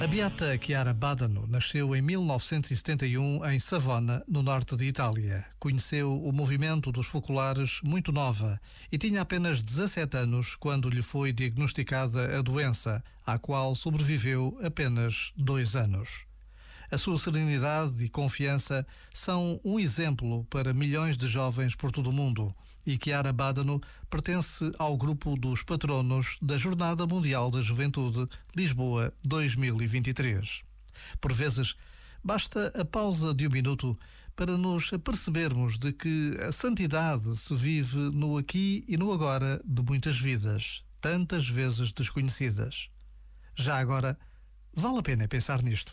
A beata Chiara Badano nasceu em 1971 em Savona, no norte de Itália. Conheceu o movimento dos focolares muito nova e tinha apenas 17 anos quando lhe foi diagnosticada a doença, à qual sobreviveu apenas dois anos. A sua serenidade e confiança são um exemplo para milhões de jovens por todo o mundo e Chiara Badano pertence ao grupo dos patronos da Jornada Mundial da Juventude Lisboa 2023. Por vezes, basta a pausa de um minuto para nos apercebermos de que a santidade se vive no aqui e no agora de muitas vidas, tantas vezes desconhecidas. Já agora, vale a pena pensar nisto.